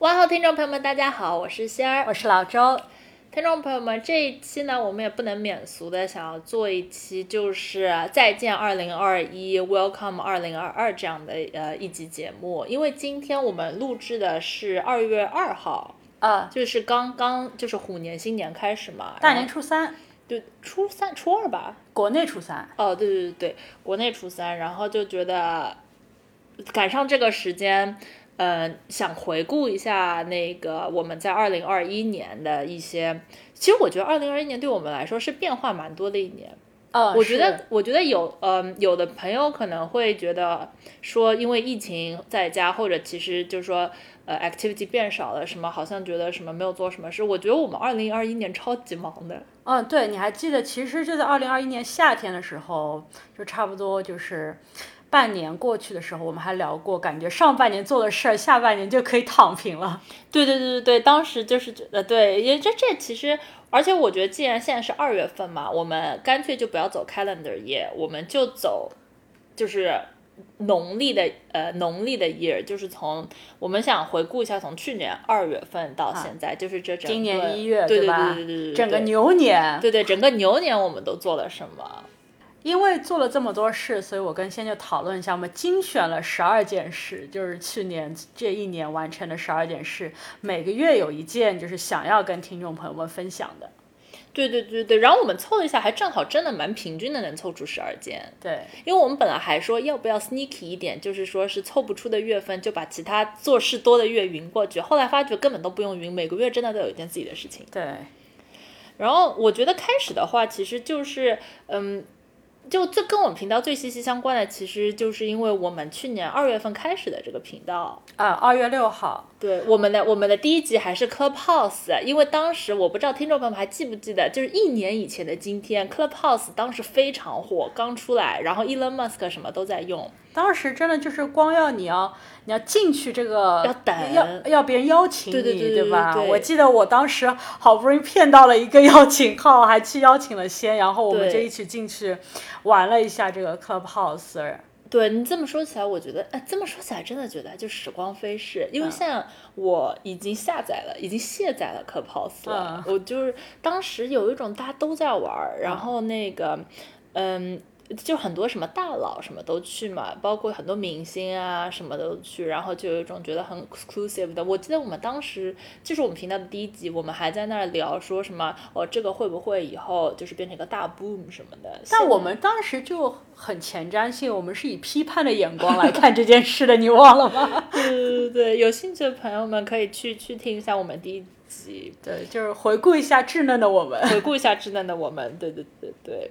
问候听众朋友们，大家好，我是仙儿，我是老周。听众朋友们，这一期呢，我们也不能免俗的想要做一期，就是再见二零二一，Welcome 二零二二这样的呃一集节目。因为今天我们录制的是二月二号，啊，就是刚刚就是虎年新年开始嘛，大年初三，就，初三初二吧，国内初三。哦，对对对对，国内初三，然后就觉得赶上这个时间。嗯，想回顾一下那个我们在二零二一年的一些，其实我觉得二零二一年对我们来说是变化蛮多的一年。呃，我觉得，我觉得有，嗯，有的朋友可能会觉得说，因为疫情在家，或者其实就是说，呃，activity 变少了，什么好像觉得什么没有做什么事。我觉得我们二零二一年超级忙的。嗯，对，你还记得，其实就在二零二一年夏天的时候，就差不多就是。半年过去的时候，我们还聊过，感觉上半年做的事儿，下半年就可以躺平了。对对对对对，当时就是觉得，对，也这这其实，而且我觉得，既然现在是二月份嘛，我们干脆就不要走 calendar year，我们就走就是农历的呃农历的 year，就是从我们想回顾一下，从去年二月份到现在，就是这整今年一月对吧？对对对对，整个牛年，对对，整个牛年我们都做了什么？因为做了这么多事，所以我跟仙就讨论一下，我们精选了十二件事，就是去年这一年完成的十二件事，每个月有一件，就是想要跟听众朋友们分享的。对对对对，然后我们凑了一下，还正好真的蛮平均的，能凑出十二件。对，因为我们本来还说要不要 sneaky 一点，就是说是凑不出的月份就把其他做事多的月匀过去，后来发觉根本都不用匀，每个月真的都有一件自己的事情。对，然后我觉得开始的话，其实就是嗯。就这跟我们频道最息息相关的，其实就是因为我们去年二月份开始的这个频道啊，二月六号，对，我们的我们的第一集还是 Clubhouse，因为当时我不知道听众朋友们还记不记得，就是一年以前的今天，Clubhouse 当时非常火，刚出来，然后 Elon Musk 什么都在用。当时真的就是光要你要你要进去这个要等要要别人邀请你对吧？对我记得我当时好不容易骗到了一个邀请号，还去邀请了先，然后我们就一起进去玩了一下这个 Clubhouse。对你这么说起来，我觉得哎，这么说起来真的觉得就时光飞逝，因为现在我已经下载了，已经卸载了 Clubhouse 了。我就是当时有一种大家都在玩，然后那个嗯。就很多什么大佬什么都去嘛，包括很多明星啊什么都去，然后就有一种觉得很 exclusive 的。我记得我们当时就是我们频道的第一集，我们还在那儿聊说什么哦，这个会不会以后就是变成一个大 boom 什么的？但我们当时就很前瞻性，我们是以批判的眼光来看这件事的，你忘了吗？对对对对，有兴趣的朋友们可以去去听一下我们第一集，对，就是回顾一下稚嫩的我们，回顾一下稚嫩的我们，对对对对。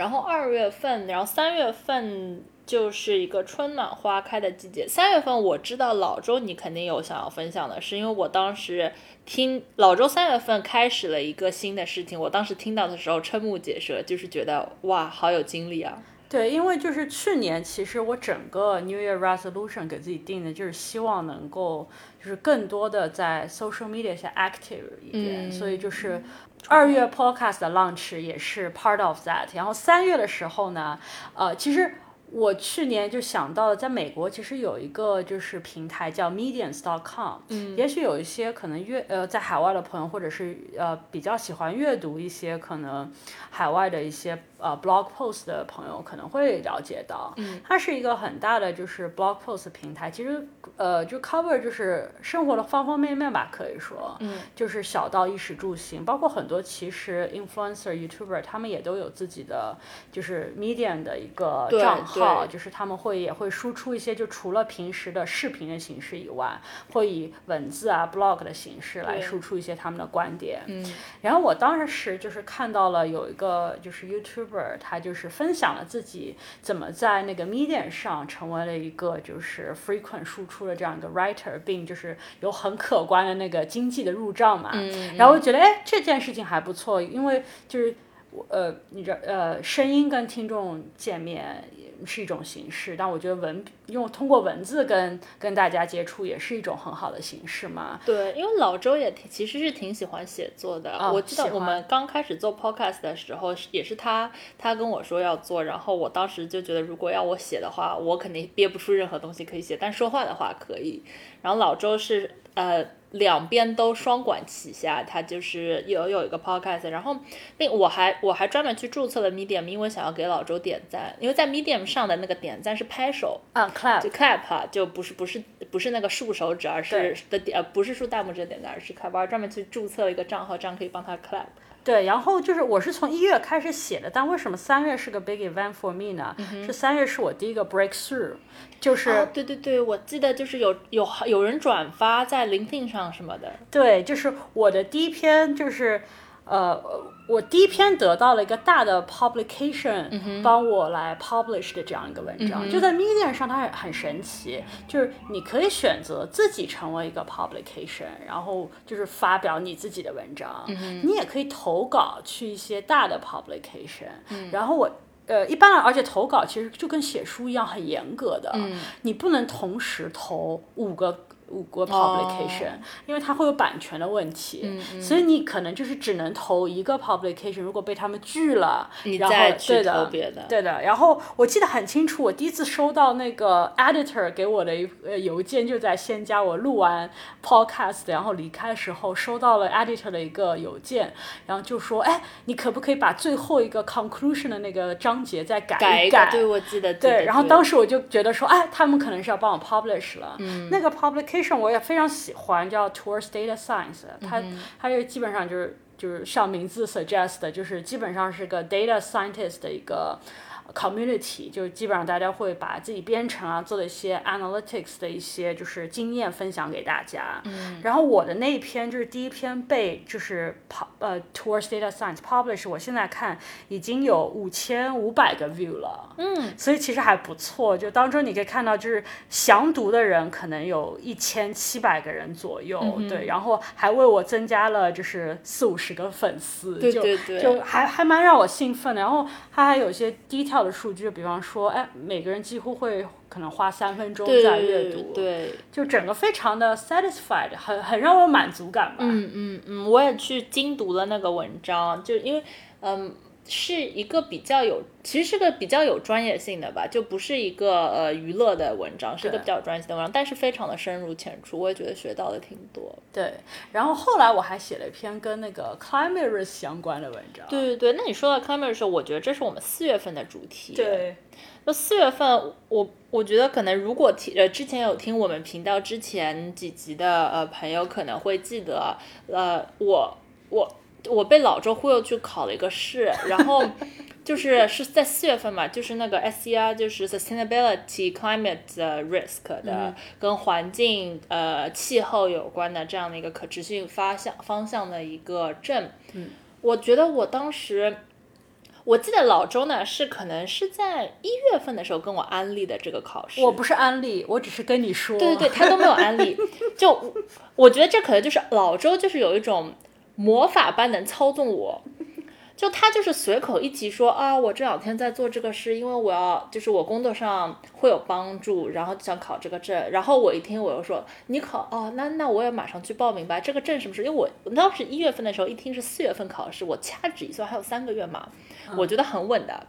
然后二月份，然后三月份就是一个春暖花开的季节。三月份我知道老周你肯定有想要分享的，是因为我当时听老周三月份开始了一个新的事情，我当时听到的时候瞠目结舌，就是觉得哇，好有精力啊。对，因为就是去年其实我整个 New Year Resolution 给自己定的就是希望能够就是更多的在 social media 下 active 一点，所以就是。二月 podcast 的 launch 也是 part of that，然后三月的时候呢，呃，其实我去年就想到了，在美国其实有一个就是平台叫 Medium.com，嗯，也许有一些可能阅呃在海外的朋友，或者是呃比较喜欢阅读一些可能海外的一些。呃，blog post 的朋友可能会了解到，嗯，它是一个很大的就是 blog post 平台，其实呃就 cover 就是生活的方方面面吧，可以说，嗯，就是小到衣食住行，包括很多其实 influencer、youtuber 他们也都有自己的就是 medium 的一个账号，就是他们会也会输出一些，就除了平时的视频的形式以外，会以文字啊 blog 的形式来输出一些他们的观点。嗯，然后我当时就是看到了有一个就是 YouTuber，他就是分享了自己怎么在那个 Medium 上成为了一个就是 frequent 输出的这样一个 writer，并就是有很可观的那个经济的入账嘛。嗯，然后我觉得哎这件事情还不错，因为就是我呃你这呃声音跟听众见面是一种形式，但我觉得文用通过文字跟跟大家接触也是一种很好的形式嘛。对，因为老周也挺其实是挺喜欢写作的。啊我记得我们刚开始做 podcast 的时候，也是他他跟我说要做，然后我当时就觉得如果要我写的话，我肯定憋不出任何东西可以写，但说话的话可以。然后老周是呃两边都双管齐下，他就是有有一个 podcast，然后另我还我还专门去注册了 Medium，因为想要给老周点赞，因为在 Medium 上的那个点赞是拍手，啊，clap 就 clap 啊，就不是不是不是那个竖手指，而是的点呃不是竖大拇指的点赞，而是 clap，我还专门去注册了一个账号，这样可以帮他 clap。对，然后就是我是从一月开始写的，但为什么三月是个 big event for me 呢？是三月是我第一个 breakthrough，就是、哦，对对对，我记得就是有有有人转发在 LinkedIn 上什么的。对，就是我的第一篇就是。呃，我第一篇得到了一个大的 publication 帮我来 publish 的这样一个文章，就在 Medium 上，它很很神奇，就是你可以选择自己成为一个 publication，然后就是发表你自己的文章，你也可以投稿去一些大的 publication，、然后我。呃，一般，而且投稿其实就跟写书一样，很严格的，你不能同时投五个五国 publication，、因为它会有版权的问题，所以你可能就是只能投一个 publication，如果被他们拒了，你再去投别的对的。然后我记得很清楚，我第一次收到那个 editor 给我的一呃邮件，就在先加我录完 podcast，然后离开的时候收到了 editor 的一个邮件，然后就说，哎，你可不可以把最后一个 conclusion 的那个章节再改改一改？对我记得。对，然后当时时我就觉得说，哎，他们可能是要帮我 publish 了。嗯，那个 publication 我也非常喜欢，叫 Towards Data Science，它、它就基本上就是就是像名字 suggest 的，就是基本上是个 data scientist 的一个。Community 就是基本上大家会把自己编程啊做的一些 analytics 的一些就是经验分享给大家。嗯，然后我的那一篇就是第一篇被就是 pub 呃 Towards Data Science publish，我现在看已经有五千五百个 view 了。嗯，所以其实还不错。就当中你可以看到，就是详读的人可能有一千七百个人左右，对，然后还为我增加了就是四五十个粉丝，对就对对就还还蛮让我兴奋的。然后它还有一些 detail 的数据，比方说，哎，每个人几乎会可能花三分钟在阅读，对，就整个非常的 satisfied，很很让我满足感吧。嗯嗯嗯，我也去精读了那个文章，就因为嗯。是一个比较有，其实是个比较有专业性的吧，就不是一个呃娱乐的文章，是一个比较有专业性的文章，但是非常的深入浅出，我也觉得学到的挺多。对，然后后来我还写了一篇跟那个 climate risk 相关的文章。对对对，那你说到 climate 的时候，我觉得这是我们四月份的主题。对，那四月份，我我觉得可能如果听呃之前有听我们频道之前几集的呃朋友可能会记得，呃我我我被老周忽悠去考了一个试，然后就是是在四月份嘛，就是那个 SCR 就是 Sustainability Climate Risk 的、跟环境呃气候有关的这样的一个可持续发向方向的一个证。嗯，我觉得我当时。我记得老周呢是可能是在一月份的时候跟我安利的这个考试，我不是安利，我只是跟你说。对对对，他都没有安利。就我觉得这可能就是老周就是有一种魔法般能操纵我，就他就是随口一提说啊，我这两天在做这个事，因为我要就是我工作上会有帮助，然后就想考这个证。然后我一听我又说你考哦，那那我也马上去报名吧。这个证什么时候？因为我我当时一月份的时候一听是四月份考试，我掐指一算还有三个月嘛，我觉得很稳的。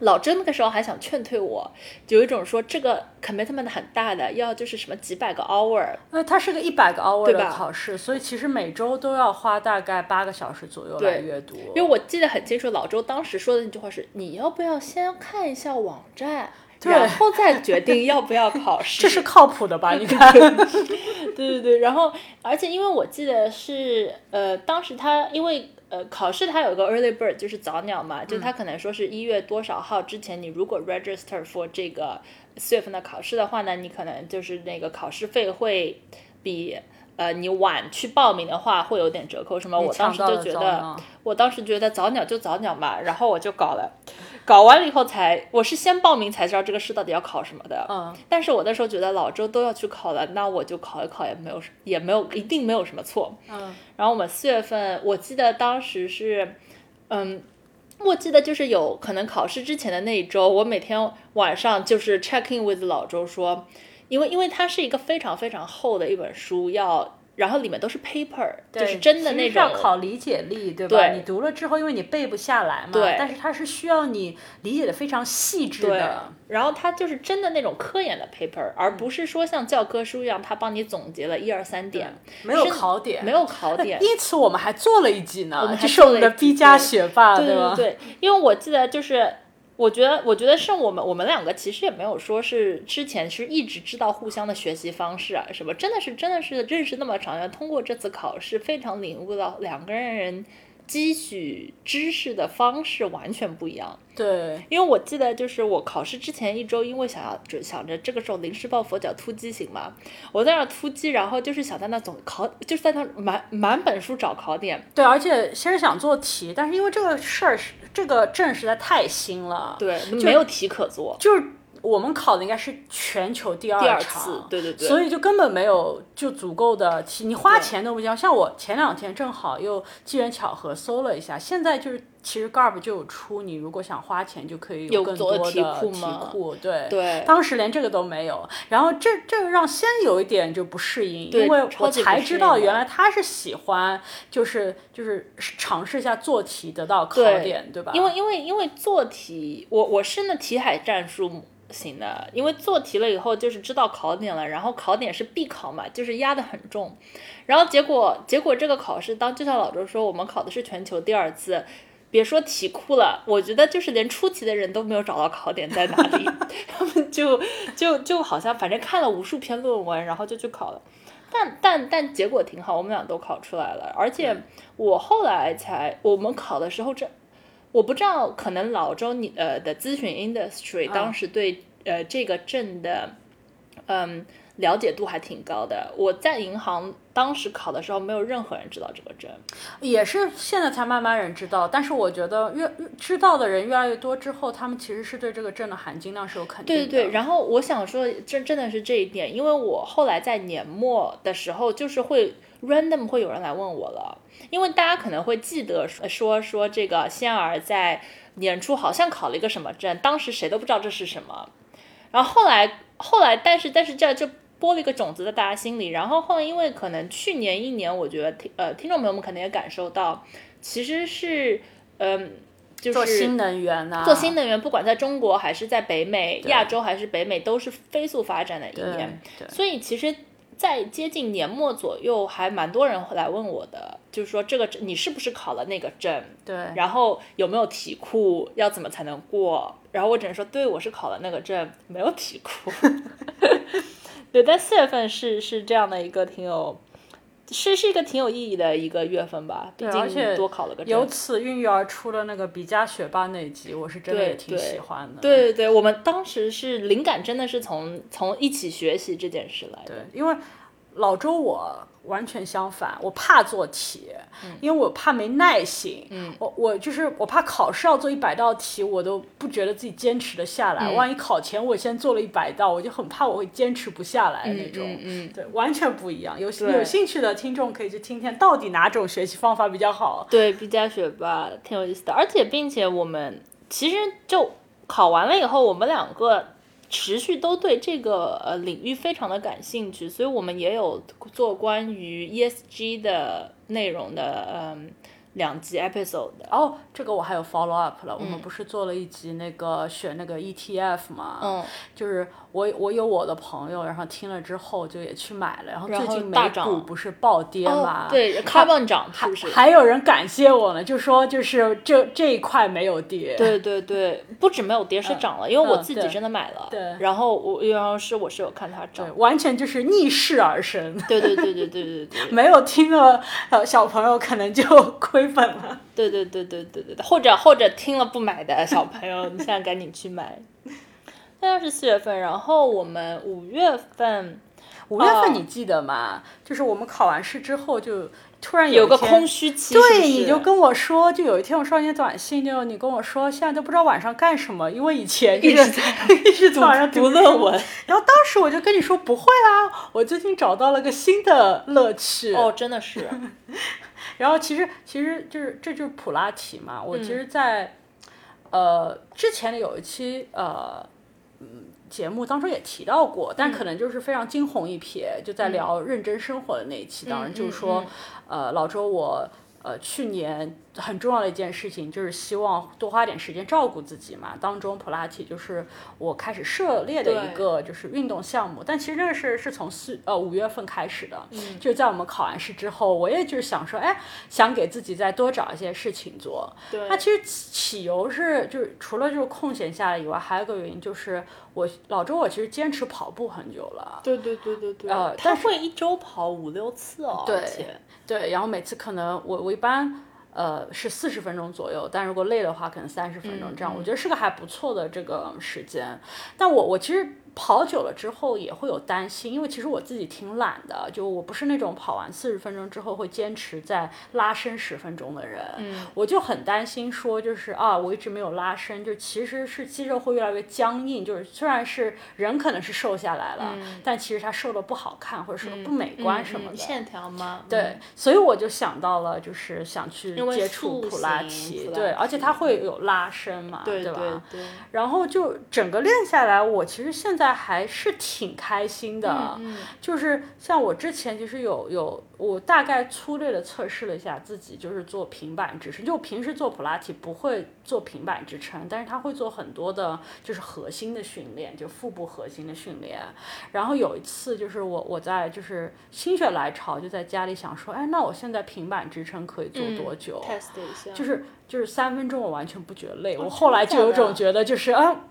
老周那个时候还想劝退我，有一种说这个 commitment 很大的，要就是什么几百个 hour，那，它是个一百个 hour 的考试，所以其实每周都要花大概八个小时左右来阅读。因为我记得很清楚，老周当时说的那句话是：你要不要先看一下网站，然后再决定要不要考 试。这是靠谱的吧？你看，对对对。然后，而且因为我记得是呃，当时他因为呃考试它有个 early bird，就是早鸟嘛，就它可能说是一月多少号之前，你如果 register for 这个四月份的考试的话呢，你可能就是那个考试费会比。呃，你晚去报名的话会有点折扣，什么？我当时就觉得，我当时觉得早鸟就早鸟嘛，然后我就搞了，搞完了以后才，我是先报名才知道这个试到底要考什么的。嗯。但是我那时候觉得老周都要去考了，那我就考一考也没有，也没有一定没有什么错。嗯。然后我们四月份，我记得当时是，嗯，我记得就是有可能考试之前的那一周，我每天晚上就是 check in with 老周说。因为，因为它是一个非常非常厚的一本书，要。然后里面都是 paper，就是真的那种要考理解力，对吧？你读了之后，因为你背不下来嘛，对。但是它是需要你理解的非常细致的。然后它就是真的那种科研的 paper，而不是说像教科书一样，它帮你总结了一二三点，没有考点，没有考点。因此我们还做了一集呢，我们是我们的 B 加学霸，对吧？对对，因为我记得就是。我觉得，我觉得是我们，我们两个其实也没有说是之前是一直知道互相的学习方式啊什么，真的是真的是认识那么长，要通过这次考试非常领悟到两个人积蓄知识的方式完全不一样。对，因为我记得就是我考试之前一周，因为想要就想着这个时候临时抱佛脚突击型嘛，我在那突击，然后就是想在那总考，就是在那满满本书找考点。对，而且其实想做题，但是因为这个事儿是。这个证实在太新了，对，没有题可做，就是。我们考的应该是全球第二次，对对对，所以就根本没有就足够的题，你花钱都不交。像我前两天正好又机缘巧合搜了一下，现在就是其实 Garb 就有出，你如果想花钱就可以有更多的题库，对对。当时连这个都没有，然后这这个让先有一点就不适应，因为我才知道原来他是喜欢就是就是尝试一下做题得到考点，对吧？因为因为因为做题，我我是那题海战术。行的，因为做题了以后就是知道考点了，然后考点是必考嘛，就是压得很重，然后结果结果这个考试当就像老周说，我们考的是全球第二次，别说题库了，我觉得就是连出题的人都没有找到考点在哪里，他们就就就好像反正看了无数篇论文，然后就去考了，但但但结果挺好，我们俩都考出来了，而且我后来才我们考的时候这。我不知道，可能老周你呃的咨询 industry 当时对呃这个证的嗯了解度还挺高的。我在银行当时考的时候，没有任何人知道这个证，也是现在才慢慢人知道。但是我觉得越知道的人越来越多之后，他们其实是对这个证的含金量是有肯定的。对对对。然后我想说，真真的是这一点，因为我后来在年末的时候，就是会 random 会有人来问我了。因为大家可能会记得说说这个仙儿在年初好像考了一个什么证，当时谁都不知道这是什么，然后后来后来，但是但是这就播了一个种子在大家心里，然后后来因为可能去年一年，我觉得听呃听众朋友们可能也感受到，其实是嗯就是做新能源啊，做新能源，不管在中国还是在北美、亚洲还是北美，都是飞速发展的一年，所以其实。在接近年末左右，还蛮多人来问我的，就是说这个你是不是考了那个证？对，然后有没有题库？要怎么才能过？然后我只能说，对我是考了那个证，没有题库。对，但四月份是是这样的一个挺有，是是一个挺有意义的一个月份吧。毕竟多考了个证。由此孕育而出的那个比加学霸那集，我是真的也挺喜欢的。对对对，我们当时是灵感，真的是从从一起学习这件事来的。对，因为。老周，我完全相反，我怕做题，因为我怕没耐心。嗯，我我就是我怕考试要做一百道题，我都不觉得自己坚持的下来。万一考前我先做了一百道，我就很怕我会坚持不下来那种。嗯嗯，对，完全不一样。有有兴趣的听众可以去听听，到底哪种学习方法比较好？对毕加学霸挺有意思的，而且并且我们其实就考完了以后，我们两个。持续都对这个呃领域非常的感兴趣，所以我们也有做关于 ESG 的内容的嗯两集 episode。哦，这个我还有 follow up 了。我们不是做了一集那个选那个 ETF 嘛？嗯，就是我我有我的朋友，然后听了之后就也去买了，然后最近美大涨股不是暴跌嘛？对，carbon 涨是不是？还有人感谢我呢，就说就是这这一块没有跌。对对对，不止没有跌，是涨了，因为我自己真的买了。对然后我，然后是我是有看它涨对，。完全就是逆势而生。对对对对对对对 没有听了呃小朋友可能就 亏本了。对对对对对对对，或者或者听了不买的小朋友，你现在赶紧去买。现在是四月份，然后我们五月份五月份哦你记得吗？就是我们考完试之后就突然有个空虚期，对，你就跟我说，就有一天我收到你的短信，就你跟我说，现在都不知道晚上干什么，因为以前就 一直在一直在晚上读论文。然后当时我就跟你说不会啊，我最近找到了个新的乐趣。哦，真的是，然后其实其实就是这就是普拉提嘛。我其实嗯在，呃之前的有一期呃嗯节目当中也提到过，但可能就是非常惊鸿一瞥，就在聊认真生活的那一期，当然就是说，呃老周我。呃，去年很重要的一件事情就是希望多花点时间照顾自己嘛。当中普拉提就是我开始涉猎的一个就是运动项目，但其实这个是是从四呃五月份开始的，就在我们考完试之后，我也就是想说，哎，想给自己再多找一些事情做。对那其实起起由是就是除了就是空闲下来以外，还有一个原因就是我老周我其实坚持跑步很久了。对对对对对，呃他会一周跑五六次哦，对而且对，然后每次可能我我一般呃是四十分钟左右，但如果累的话，可能三十分钟这样，我觉得是个还不错的这个时间。但我我其实跑久了之后也会有担心，因为其实我自己挺懒的，就我不是那种跑完四十分钟之后会坚持再拉伸十分钟的人。嗯，我就很担心说，就是啊，我一直没有拉伸，就其实是肌肉会越来越僵硬，就是虽然是人可能是瘦下来了，但其实他瘦的不好看，或者说不美观什么的。嗯线条吗？对，所以我就想到了，就是想去接触普拉提，对，而且提它会有拉伸嘛，对吧？对，然后就整个练下来，我其实现在还是挺开心的。嗯就是像我之前其实有有，我大概粗略的测试了一下自己，就是做平板支撑。就平时做普拉提不会做平板支撑，但是他会做很多的，就是核心的训练，就腹部核心的训练。然后有一次就是我我在就是心血来潮，就在家里想说，哎，那我现在平板支撑可以做多久？test 一下，就是就是三分钟，我完全不觉得累。哦我后来就有种觉得，就是啊，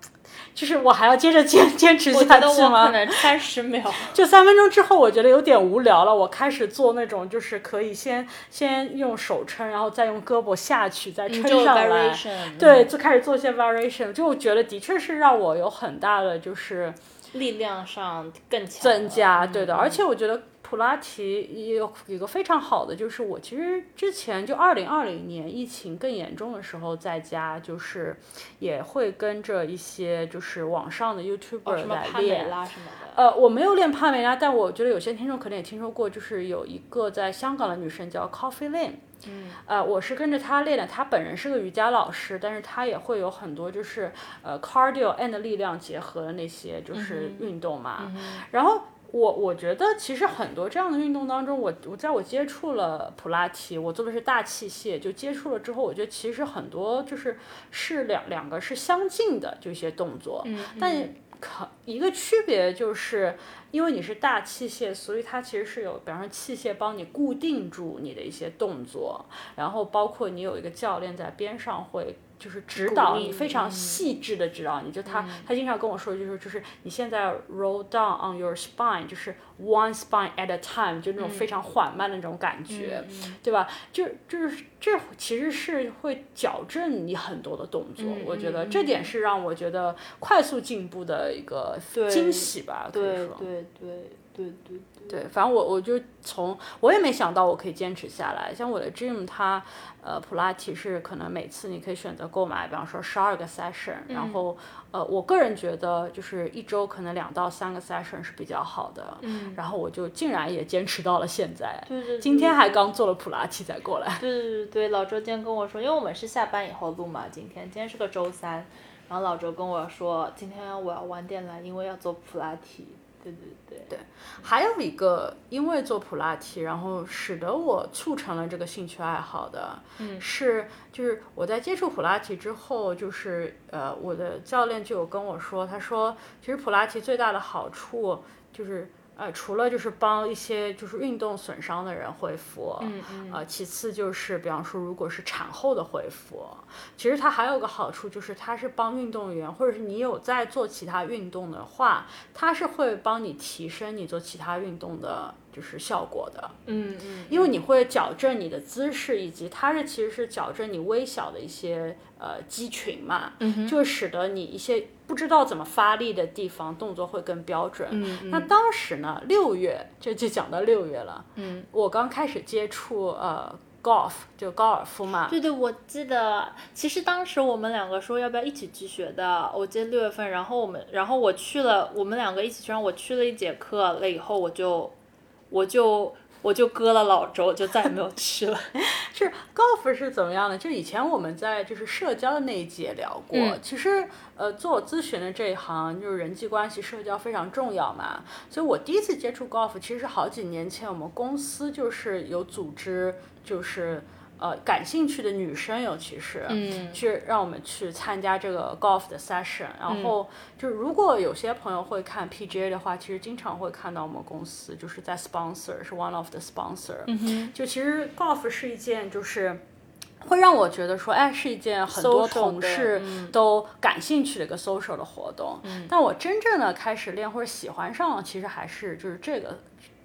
就是我还要接着坚坚持下去吗我可？能三十秒，就三分钟之后，我觉得有点无聊了，我开始做那种就是可以先先用手撑，然后再用胳膊下去，再撑上来。对，就开始做一些 variation，就我觉得的确是让我有很大的就是力量上更强增加，对嗯的。而且我觉得普拉提也有一个非常好的，就是我其实之前就二零二零年疫情更严重的时候，在家就是也会跟着一些就是网上的哦 YouTuber 什么来帕梅练。拉什么的，呃，我没有练帕梅拉，但我觉得有些听众可能也听说过，就是有一个在香港的女生叫 Coffee Lin，嗯，呃，我是跟着她练的，她本人是个瑜伽老师，但是她也会有很多就是呃 cardio and 力量结合的那些就是运动嘛，然后。我我觉得其实很多这样的运动当中，我我在我接触了普拉提，我做的是大器械，就接触了之后，我觉得其实很多就是是两两个是相近的，就一些动作，嗯但可一个区别就是，因为你是大器械，所以它其实是有，比方说器械帮你固定住你的一些动作，然后包括你有一个教练在边上会。就是指导你，非常嗯细致的指导你。就他，他经常跟我说，就是就是你现在 roll down on your spine，就是 one spine at a time，就那种非常缓慢的那种感觉，对吧？就就是这其实是会矫正你很多的动作，我觉得这点是让我觉得快速进步的一个惊喜吧，可以说。对对对对对对，反正我我就从我也没想到我可以坚持下来。像我的 gym，它呃普拉提是可能每次你可以选择购买，比方说十二个 session，、然后呃我个人觉得就是一周可能两到三个 session 是比较好的。嗯，然后我就竟然也坚持到了现在。对对，今天还刚做了普拉提才过来。对对对对，老周今天跟我说，因为我们是下班以后录嘛，今天今天是个周三，然后老周跟我说，今天我要晚点来，因为要做普拉提。对对对对。还有一个，因为做普拉提，然后使得我促成了这个兴趣爱好的，嗯，是就是我在接触普拉提之后，就是呃，我的教练就有跟我说，他说其实普拉提最大的好处就是。呃，除了就是帮一些就是运动损伤的人恢复，嗯嗯，呃，其次就是比方说如果是产后的恢复，其实它还有个好处就是它是帮运动员，或者是你有在做其他运动的话，它是会帮你提升你做其他运动的。就是效果的，嗯嗯，因为你会矫正你的姿势，以及它是其实是矫正你微小的一些呃肌群嘛，嗯就使得你一些不知道怎么发力的地方动作会更标准。嗯那当时呢，六月这就讲到六月了，嗯，我刚开始接触呃 golf 就高尔夫嘛，对对，我记得其实当时我们两个说要不要一起去学的，我记得六月份，然后我们然后我去了，我们两个一起去，然后我去了一节课了以后我就。我就我就割了老周，就再也没有去了。是 golf 是怎么样的？就以前我们在就是社交的那一节聊过。其实呃，做我咨询的这一行，就是人际关系、社交非常重要嘛。所以我第一次接触 golf，其实是好几年前，我们公司就是有组织，就是。呃，感兴趣的女生尤其是，嗯，去让我们去参加这个 golf 的 session，然后就是如果有些朋友会看 PGA 的话，其实经常会看到我们公司就是在 sponsor，是 one of the sponsor，嗯就其实 golf 是一件就是会让我觉得说，哎，是一件很多同事都感兴趣的一个 social 的活动，嗯，但我真正的开始练或者喜欢上，其实还是就是这个。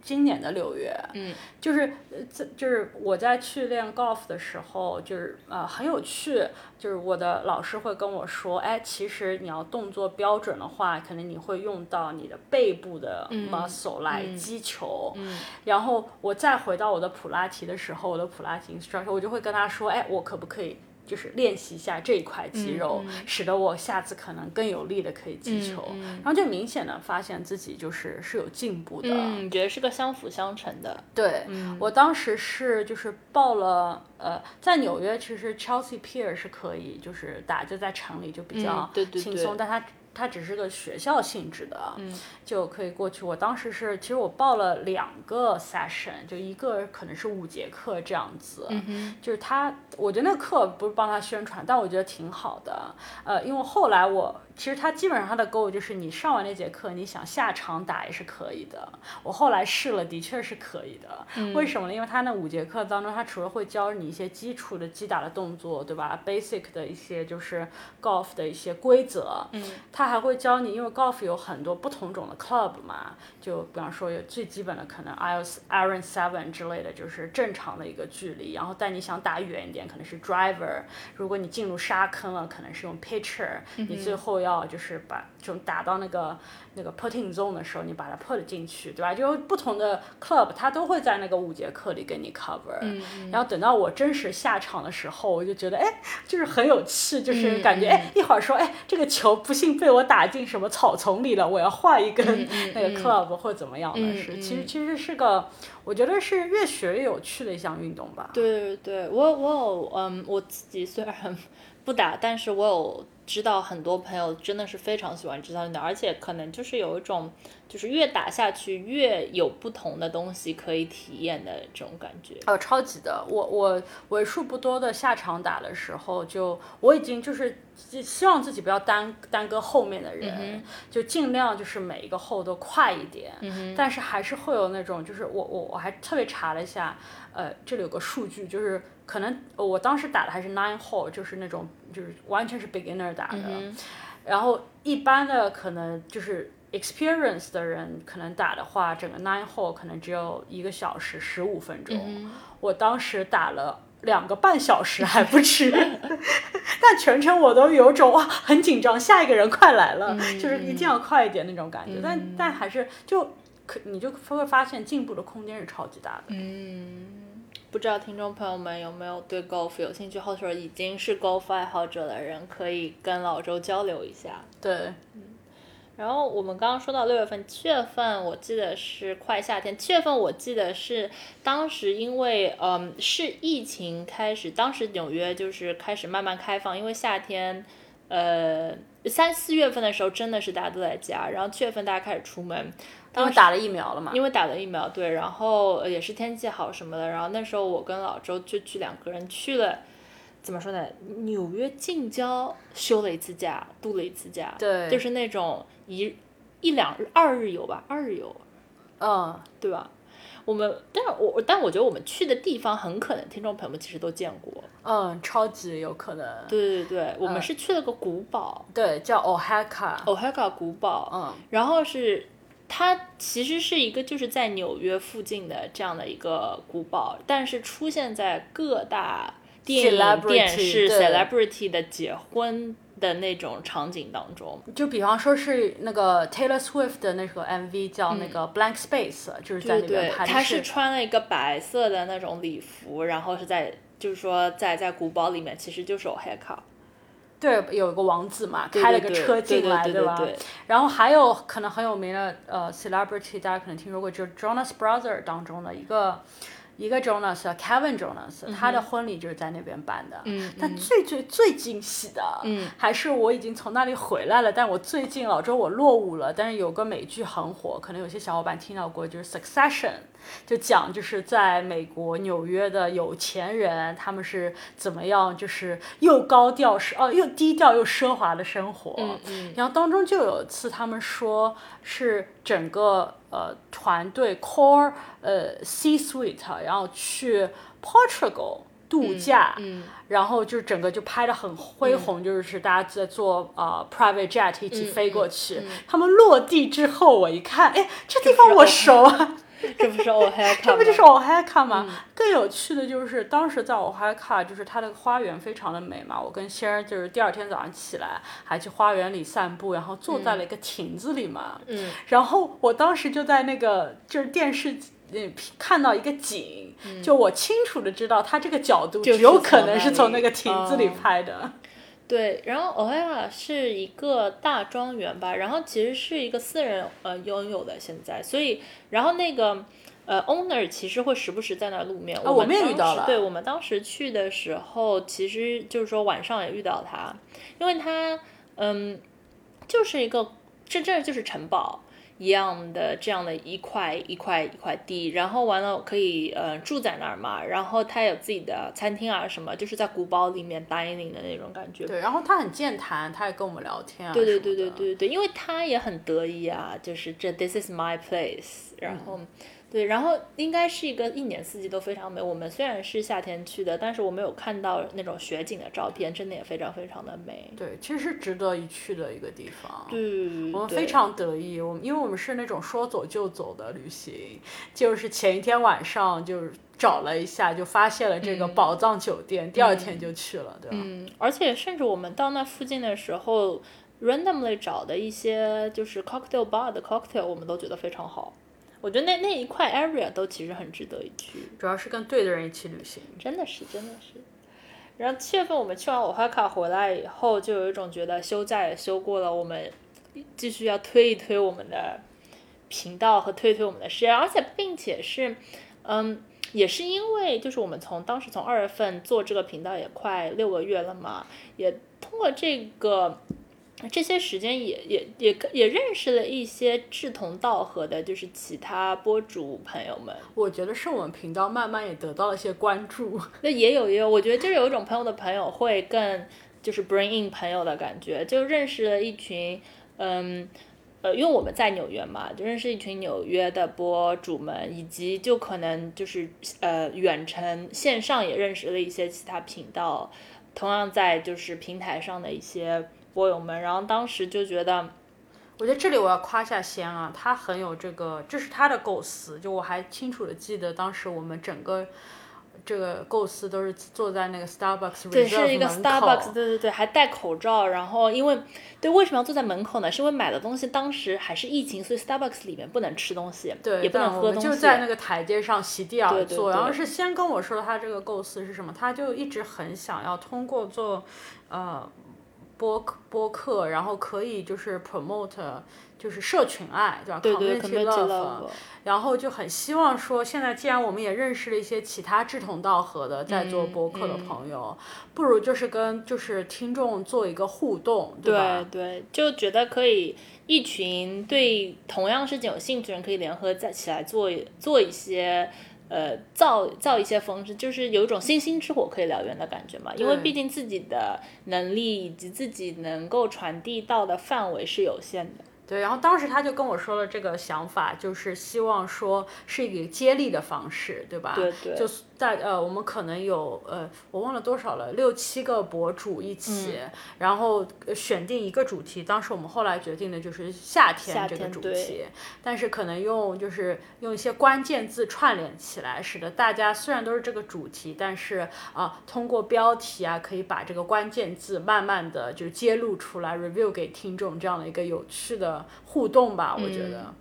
今年的六月，嗯，就是这就是我在去练 golf 的时候，就是呃很有趣，就是我的老师会跟我说，哎，其实你要动作标准的话，可能你会用到你的背部的 muscle 来击球，嗯，然后我再回到我的普拉提的时候，我的普拉提 instructor 我就会跟他说，哎，我可不可以？就是练习一下这一块肌肉，使得我下次可能更有力的可以击球，然后就明显的发现自己就是是有进步的，嗯，觉得是个相辅相成的。对，我当时是就是报了，呃，在纽约其实 Chelsea Pier 是可以，就是打就在城里就比较轻松，但它。它只是个学校性质的，就可以过去。我当时是，其实我报了两个 session，就一个可能是五节课这样子。就是他，我觉得那个课不是帮他宣传，但我觉得挺好的。呃，因为后来我。其实他基本上他的 goal 就是你上完那节课，你想下场打也是可以的。我后来试了，的确是可以的。为什么呢？因为他那五节课当中，他除了会教你一些基础的击打的动作，对吧？basic 的一些就是 golf 的一些规则。嗯。他还会教你，因为 golf 有很多不同种的 club 嘛，就比方说有最基本的可能 iron seven 之类的，就是正常的一个距离。然后但你想打远一点，可能是 driver。如果你进入沙坑了，可能是用 pitcher。你最后。要就是把就打到那个那个 putting zone 的时候，你把它 put 进去，对吧？就不同的 club，它都会在那个五节课里给你 cover。嗯然后等到我真实下场的时候，我就觉得，哎，就是很有趣，就是感觉，哎，一会儿说，哎，这个球不幸被我打进什么草丛里了，我要换一根 那个 club 或怎么样的是，其实其实是个，我觉得是越学越有趣的一项运动吧。对对对，我我有嗯，我自己虽然不打，但是我有。知道很多朋友真的是非常喜欢这项运动，而且可能就是有一种，就是越打下去越有不同的东西可以体验的这种感觉。哦，超级的！我我为数不多的下场打的时候，就我已经就是希望自己不要耽耽搁后面的人，就尽量就是每一个后都快一点。但是还是会有那种，就是我我我还特别查了一下，呃，这里有个数据，就是可能我当时打的还是 nine hole，就是那种。就是完全是 beginner 打的，然后一般的可能就是 experience 的人可能打的话，整个 nine hole 可能只有一个小时十五分钟。我当时打了两个半小时还不止，但全程我都有种哇很紧张，下一个人快来了，就是一定要快一点那种感觉。但但还是就可你就会发现进步的空间是超级大的。嗯。不知道听众朋友们有没有对 golf 有兴趣，或者说已经是 golf 爱好者的人，可以跟老周交流一下。对，嗯。然后我们刚刚说到六月份、七月份，我记得是快夏天。七月份我记得是当时因为嗯是疫情开始，当时纽约就是开始慢慢开放，因为夏天呃三四月份的时候真的是大家都在家，然后七月份大家开始出门，因为打了疫苗了嘛。因为打了疫苗，对，然后也是天气好什么的，然后那时候我跟老周就去两个人去了，怎么说呢？纽约近郊休了一次假，度了一次假，对，就是那种一一两日二日游吧，二日游，嗯，对吧？我们，但是我但我觉得我们去的地方很可能听众朋友们其实都见过，嗯，超级有可能。对对对，我们是去了个古堡，对，叫 Oaxaca，Oaxaca 古堡，嗯，然后是它其实是一个就是在纽约附近的这样的一个古堡，但是出现在各大电影、电视 celebrity 的结婚。的那种场景当中，就比方说是那个 Taylor Swift 的那个 MV 叫那个 Blank Space，就是在那边拍的。他是穿了一个白色的那种礼服，然后是在就是说在在古堡里面，其实就是有黑卡。对，有一个王子嘛，开了个车进来，对吧？然后还有可能很有名的呃 celebrity，大家可能听说过，就是 Jonas Brothers 当中的一个。一个 Jonas，Kevin Jonas，他的婚礼就是在那边办的。嗯。但最最最惊喜的，嗯，还是我已经从那里回来了。但我最近老周我落伍了。但是有个美剧很火，可能有些小伙伴听到过，就是 Succession，就讲就是在美国纽约的有钱人，他们是怎么样，就是又高调是哦，又低调又奢华的生活。嗯嗯。然后当中就有一次，他们说是整个。呃，团队 core 呃 C suite，然后去 Portugal 度假，然后就整个就拍的很恢宏，就是大家在坐呃 private jet 一起飞过去。他们落地之后，我一看，哎，这地方我熟啊。这不是 Oaxaca 这不就是 Oaxaca 吗？更有趣的就是，当时在 Oaxaca，就是它的花园非常的美嘛。我跟仙儿就是第二天早上起来，还去花园里散步，然后坐在了一个亭子里嘛。嗯。然后我当时就在那个就是电视嗯看到一个景，就我清楚的知道，它这个角度只有可能是从那个亭子里拍的。对，然后 Oaxaca 是一个大庄园吧，然后其实是一个私人呃拥有的现在，所以然后那个呃 owner 其实会时不时在那露面。我们也遇到了。对，我们当时去的时候，其实就是说晚上也遇到他，因为他嗯就是一个这这就是城堡。一样的这样的一块一块一块地，然后完了可以呃住在那儿嘛，然后他有自己的餐厅啊什么，就是在古堡里面 dining 的那种感觉。对，然后他很健谈，他也跟我们聊天啊。对对对对对对，因为他也很得意啊，就是这 this is my place，然后。对，然后应该是一个一年四季都非常美。我们虽然是夏天去的，但是我们有看到那种雪景的照片，真的也非常非常的美。对，其实是值得一去的一个地方。对，我们非常得意，我们因为我们是那种说走就走的旅行，就是前一天晚上就是找了一下，就发现了这个宝藏酒店，第二天就去了，对吧？嗯，而且甚至我们到那附近的时候，randomly 找的一些就是 cocktail bar 的 cocktail，我们都觉得非常好。我觉得那那一块 area 都其实很值得一去，主要是跟对的人一起旅行，真的是真的是。然后七月份我们去完欧哈卡回来以后，就有一种觉得休假也休过了，我们继续要推一推我们的频道和推一推我们的事业，而且并且是，嗯，也是因为就是我们从当时从二月份做这个频道也快六个月了嘛，也通过这个。这些时间也也也也认识了一些志同道合的，就是其他博主朋友们。我觉得是我们频道慢慢也得到了一些关注。那也有也有，我觉得就是有一种朋友的朋友会更就是 bring in 朋友的感觉，就认识了一群，嗯呃，因为我们在纽约嘛，就认识一群纽约的博主们，以及就可能就是呃远程线上也认识了一些其他频道，同样在就是平台上的一些。博友们，然后当时就觉得，我觉得这里我要夸下仙啊，他很有这个，这是他的构思。就我还清楚的记得，当时我们整个。这个构思都是坐在那个 Starbucks 对，是一个 Starbucks，对对对，还戴口罩。然后因为对，为什么要坐在门口呢？是因为买的东西当时还是疫情，所以 Starbucks 里面不能吃东西，对，也不能喝东西。就在那个台阶上席地而坐。然后是先跟我说他这个构思是什么，他就一直很想要通过做呃。播播客，然后可以就是 promote 就是社群爱，对吧？对对 community love，然后就很希望说，现在既然我们也认识了一些其他志同道合的在做播客的朋友，不如就是跟就是听众做一个互动，对吧？对，就觉得可以一群对同样事情有兴趣的人可以联合在起来做做一些。呃，造造一些风声，就是有一种星星之火可以燎原的感觉嘛。因为毕竟自己的能力以及自己能够传递到的范围是有限的。对，然后当时他就跟我说了这个想法，就是希望说是一个接力的方式，对吧？对对。就在呃，我们可能有呃，我忘了多少了，六七个博主一起，然后选定一个主题。当时我们后来决定的就是夏天这个主题，但是可能用就是用一些关键字串联起来，使得大家虽然都是这个主题，但是啊，通过标题啊，可以把这个关键字慢慢的就揭露出来，review 给听众这样的一个有趣的。互动吧，我觉得，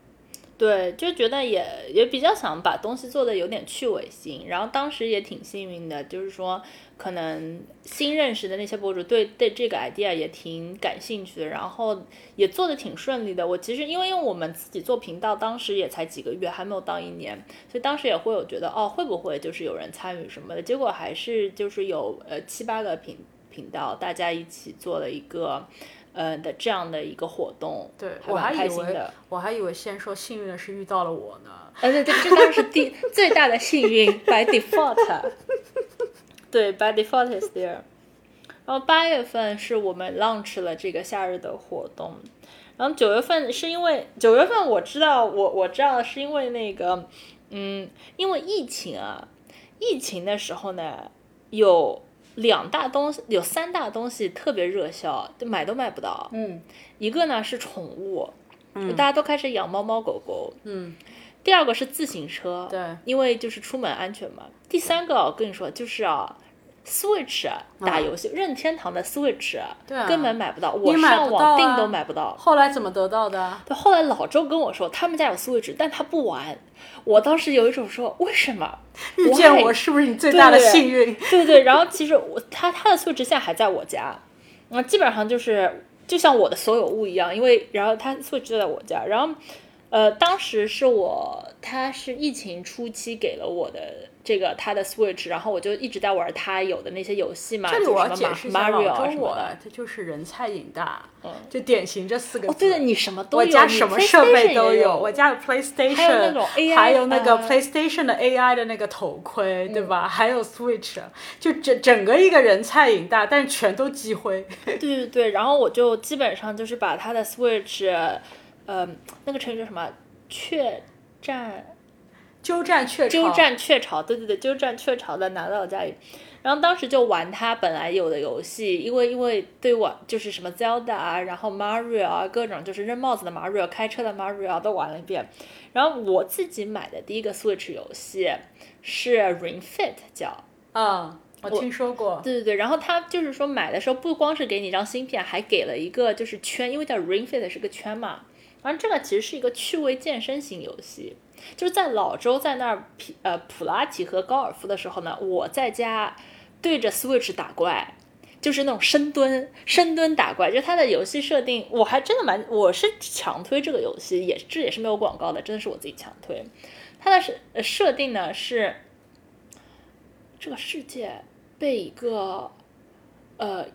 对，就觉得也也比较想把东西做的有点趣味性，然后当时也挺幸运的，就是说可能新认识的那些博主对对这个 idea 也挺感兴趣的，然后也做的挺顺利的。我其实因为因为我们自己做频道，当时也才几个月，还没有到一年，所以当时也会有觉得哦，会不会就是有人参与什么的，结果还是就是有呃七八个频频道，大家一起做了一个。呃的这样的一个活动，对我还以为我还以为先说幸运的是遇到了我呢，呃对对，这当然是第 最大的幸运，by default，对，by default is there。然后八月份是我们 launch 了这个夏日的活动，然后九月份是因为九月份我知道我我知道是因为那个嗯，因为疫情啊，疫情的时候呢有。两大东西有三大东西特别热销，就买都买不到。嗯，一个呢是宠物，嗯，大家都开始养猫猫狗狗。嗯，第二个是自行车，对，因为就是出门安全嘛。第三个我跟你说就是啊。Switch 打游戏，任天堂的 Switch 根本买不到，我上网订都买不到。后来怎么得到的？对，后来老周跟我说，他们家有 Switch，但他不玩。我当时有一种说，为什么？遇见我是不是你最大的幸运？对对。然后其实我他他的 Switch 现在还在我家，那基本上就是就像我的所有物一样，因为然后他 Switch 就在我家，然后呃，当时是我他是疫情初期给了我的。这个他的 Switch，然后我就一直在玩他有的那些游戏嘛，这里我要解释一下，老中我他就是人菜瘾大，就典型这四个字。哦，对的，你什么都有，我家什么设备都有，我家有 PlayStation，还有那种 AI，还有那个 PlayStation 的 AI 的那个头盔，对吧？还有 Switch，就整整个一个人菜瘾大，但是全都积灰。对对对，然后我就基本上就是把他的 Switch，呃，那个成语叫什么？确战。鸠占鹊巢，鸠占鹊巢，对对对，鸠占鹊巢的拿到家里，然后当时就玩他本来有的游戏，因为因为对我就是什么 Zelda 啊，然后 Mario 啊，各种就是扔帽子的 Mario，开车的 Mario 都玩了一遍。然后我自己买的第一个 Switch 游戏是 Ring Fit，叫啊，我听说过。对对对，然后他就是说买的时候不光是给你一张芯片，还给了一个就是圈，因为叫 Ring Fit 是个圈嘛。反正这个其实是一个趣味健身型游戏。就是在老周在那儿呃普拉提和高尔夫的时候呢，我在家对着 Switch 打怪，就是那种深蹲深蹲打怪。就它的游戏设定，我还真的蛮我是强推这个游戏，也这也是没有广告的，真的是我自己强推。它的设设定呢是这个世界被一个呃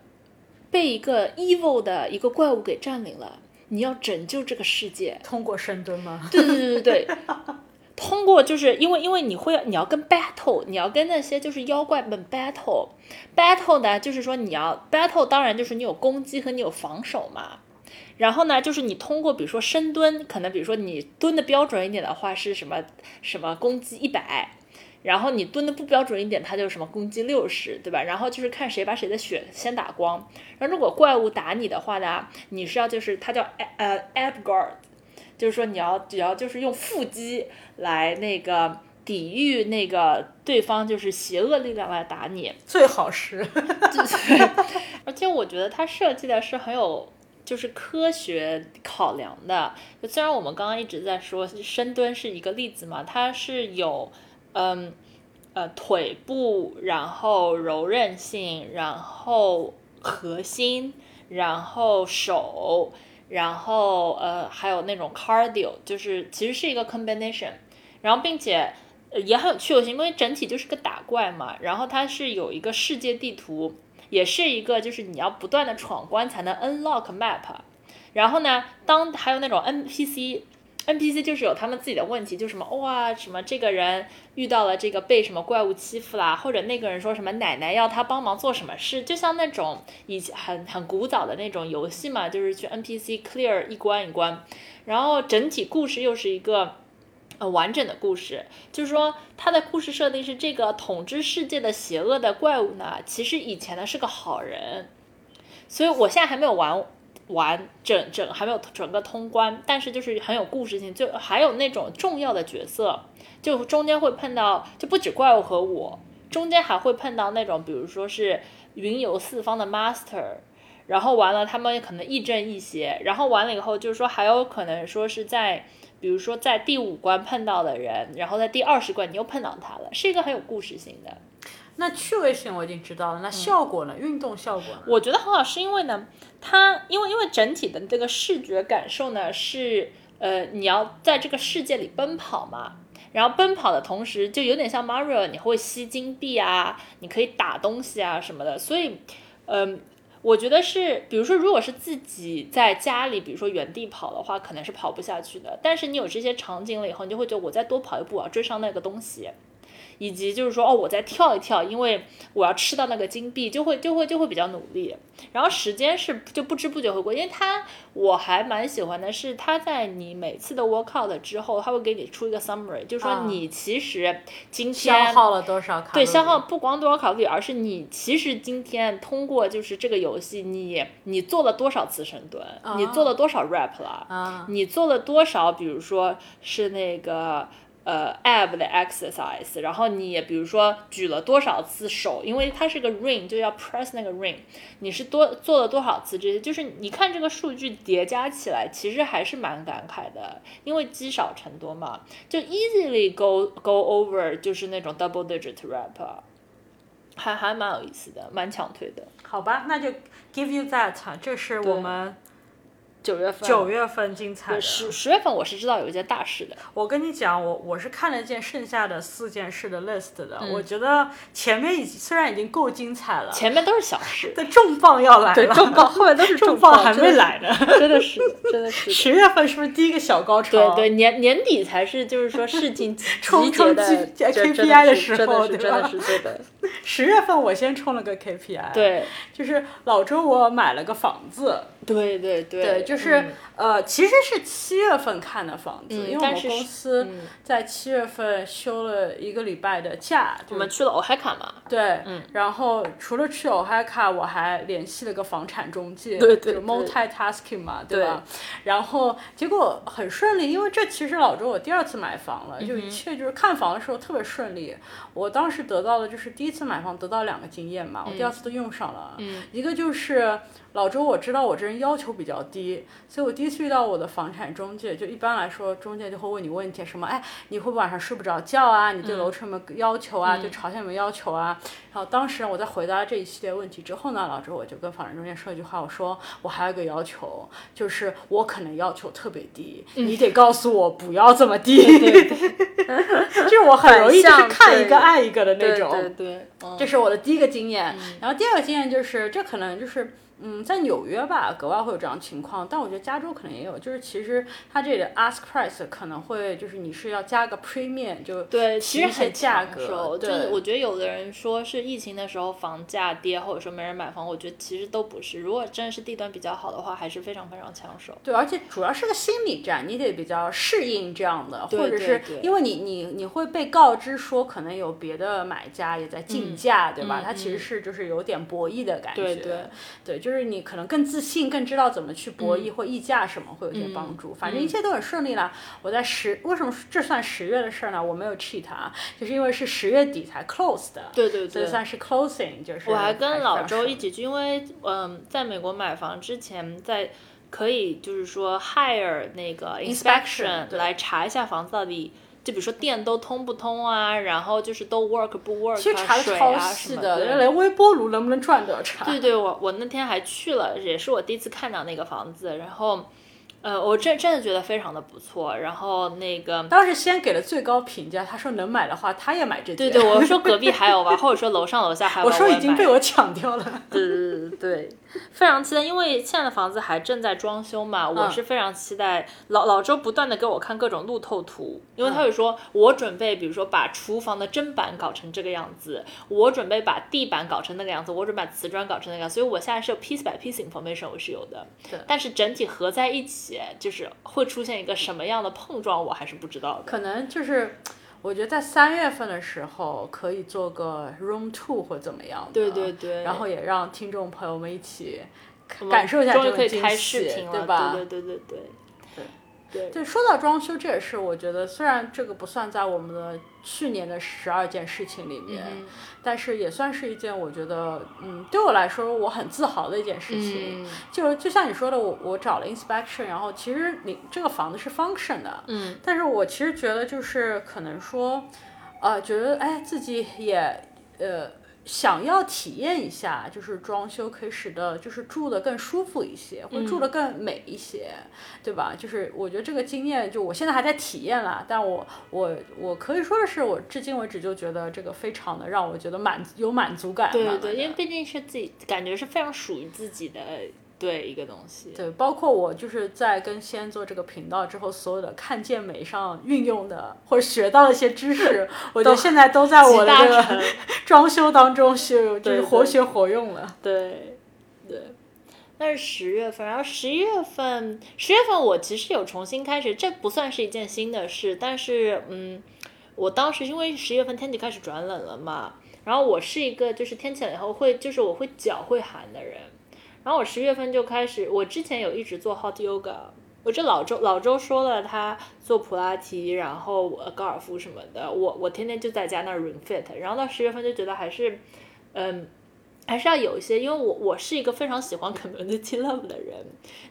被一个 evil 的一个怪物给占领了。你要拯救这个世界，通过深蹲吗？对对对对对，通过就是因为因为你会你要跟 battle，你要跟那些就是妖怪们 battle，battle 呢就是说你要 battle，当然就是你有攻击和你有防守嘛。然后呢，就是你通过比如说深蹲，可能比如说你蹲的标准一点的话是什么什么攻击一百。然后你蹲的不标准一点，它就什么攻击六十，对吧？然后就是看谁把谁的血先打光。然后如果怪物打你的话呢，你是要就是它叫呃 ab guard，就是说你要只要就是用腹肌来那个抵御那个对方就是邪恶力量来打你，最好是。而且我觉得它设计的是很有就是科学考量的。就虽然我们刚刚一直在说深蹲是一个例子嘛，它是有。嗯，呃，腿部，然后柔韧性，然后核心，然后手，然后呃还有那种 cardio，就是其实是一个 combination，然后并且也很有趣有因为整体就是个打怪嘛，然后它是有一个世界地图，也是一个就是你要不断的闯关才能 unlock map，然后呢，当还有那种 NPC。NPC 就是有他们自己的问题，就什么哇，什么这个人遇到了这个被什么怪物欺负啦，或者那个人说什么奶奶要他帮忙做什么事，就像那种以前很很古早的那种游戏嘛，就是去 NPC clear 一关一关，然后整体故事又是一个呃完整的故事，就是说它的故事设定是这个统治世界的邪恶的怪物呢，其实以前呢是个好人，所以我现在还没有玩。完整整还没有整个通关，但是就是很有故事性，就还有那种重要的角色，就中间会碰到，就不止怪物和我，中间还会碰到那种，比如说是云游四方的 master，然后完了他们可能亦正亦邪，然后完了以后就是说还有可能说是在，比如说在第五关碰到的人，然后在第二十关你又碰到他了，是一个很有故事性的。那趣味性我已经知道了，那效果呢？运动效果呢？我觉得很好，是因为呢，它因为因为整体的这个视觉感受呢是，呃，你要在这个世界里奔跑嘛，然后奔跑的同时就有点像 Mario，你会吸金币啊，你可以打东西啊什么的，所以，嗯，我觉得是，比如说如果是自己在家里，比如说原地跑的话，可能是跑不下去的，但是你有这些场景了以后，你就会觉得我再多跑一步我要，追上那个东西。以及就是说，哦，我再跳一跳，因为我要吃到那个金币，就会就会就会比较努力。然后时间是就不知不觉会过，因为它我还蛮喜欢的是，它在你每次的 workout 之后，它会给你出一个 summary，就是说你其实今天消耗了多少卡路里？对，消耗不光多少卡路里，而是你其实今天通过就是这个游戏，你你做了多少次深蹲，你做了多少 rep 了，你做了多少，比如说是那个。呃，ab 的 exercise，然后你也比如说举了多少次手，因为它是个 ring，就要 press 那个 ring，你是多做了多少次这些，就是你看这个数据叠加起来，其实还是蛮感慨的，因为积少成多嘛，就 easily go go over，就是那种 double digit rep，还还蛮有意思的，蛮强推的。好吧，那就 give you that，这是我们。九月份，九月份精彩的十十月份我是知道有一件大事的。我跟你讲，我我是看了件剩下的四件事的 list 的。我觉得前面已经虽然已经够精彩了，前面都是小事，但重磅要来了。对，重磅后面都是 重磅还没来呢，真的是，真的是。十月份是不是第一个小高潮？对对，年年底才是就是说事情 冲冲 KPI 的时候，对吧？对的。十月份我先冲了个 KPI，对，就是老周我买了个房子。对对对，就是呃，其实是七月份看的房子，因为我们公司在七月份休了一个礼拜的假，我们去了欧海卡嘛。对，嗯然后除了去欧海卡，我还联系了个房产中介，对对，multitasking 嘛，对吧？然后结果很顺利，因为这其实老周我第二次买房了，就一切就是看房的时候特别顺利。我当时得到的就是第一次买房得到两个经验嘛，我第二次都用上了，一个就是。老周，我知道我这人要求比较低，所以我第一次遇到我的房产中介，就一般来说，中介就会问你问题，什么，哎，你会不会晚上睡不着觉啊？你对楼层有没有要求啊？对朝向有没有要求啊？然后当时我在回答这一系列问题之后呢，老周我就跟房产中介说一句话，我说我还有个要求，就是我可能要求特别低，你得告诉我不要这么低，就是我很容易就是看一个爱一个的那种，对对，这是我的第一个经验。然后第二个经验就是，这可能就是。嗯，在纽约吧，格外会有这样情况，但我觉得加州可能也有，就是其实它这里的 ask price 可能会就是你是要加个 premium 就对，其实很价格。对，我觉得有的人说是疫情的时候房价跌，或者说没人买房，我觉得其实都不是。如果真的是地段比较好的话，还是非常非常抢手。对，而且主要是个心理战，你得比较适应这样的，或者是因为你你你会被告知说可能有别的买家也在竞价，对吧？它其实是就是有点博弈的感觉。对对对，就是你可能更自信，更知道怎么去博弈或议价什么，会有些帮助。反正一切都很顺利了。我在十，为什么这算十月的事儿呢？我没有 cheat 啊，就是因为是十月底才 close 的。对对对，所以算是 closing，就是。我还跟老周一起去，因为嗯，在美国买房之前，在可以就是说 hire 那个 inspection 来查一下房子到底。就比如说电都通不通啊，然后就是都 work 不 work，其实查的超细的，连微波炉能不能转都要查。对对，我我那天还去了，也是我第一次看到那个房子，然后。呃，我真真的觉得非常的不错。然后那个当时先给了最高评价，他说能买的话，他也买这对对，我说隔壁 还有吧，或者说楼上楼下还有。我说已经被我抢掉了。对对对对，非常期待，因为现在的房子还正在装修嘛，我是非常期待。老老周不断的给我看各种路透图，因为他会说，我准备比如说把厨房的砧板搞成这个样子，我准备把地板搞成那个样子，我准备把瓷砖搞成那个样子，所以我现在是有 piece by piece information 我是有的，对，但是整体合在一起。就是会出现一个什么样的碰撞，我还是不知道的。可能就是，我觉得在三月份的时候可以做个 room two 或怎么样的。对对对。然后也让听众朋友们一起感受一下这个惊喜，对吧？对对对对。对，就说到装修，这也是我觉得，虽然这个不算在我们的去年的十二件事情里面，但是也算是一件我觉得，嗯，对我来说我很自豪的一件事情。就就像你说的，我我找了 inspection，然后其实你这个房子是 function 的，嗯，但是我其实觉得就是可能说，呃，觉得哎自己也呃。想要体验一下，就是装修可以使得就是住的更舒服一些，或住的更美一些，对吧？就是我觉得这个经验，就我现在还在体验啦，但我我我可以说的是，我至今为止就觉得这个非常的让我觉得满有满足感。对对对，因为毕竟是自己，感觉是非常属于自己的。对一个东西，对，包括我就是在跟先做这个频道之后，所有的看见美上运用的或者学到的一些知识，我觉得现在都在我的这个 装修当中是就是活学活用了。对，对，那是十月份，然后十一月份，十月份我其实有重新开始，这不算是一件新的事，但是嗯，我当时因为十月份天气开始转冷了嘛，然后我是一个就是天气冷以后会就是我会脚会寒的人。然后我十月份就开始，我之前有一直做 hot yoga，我这老周老周说了他做普拉提，然后高尔夫什么的，我我天天就在家那 ring fit，然后到十月份就觉得还是，嗯，还是要有一些，因为我我是一个非常喜欢 community love 的人，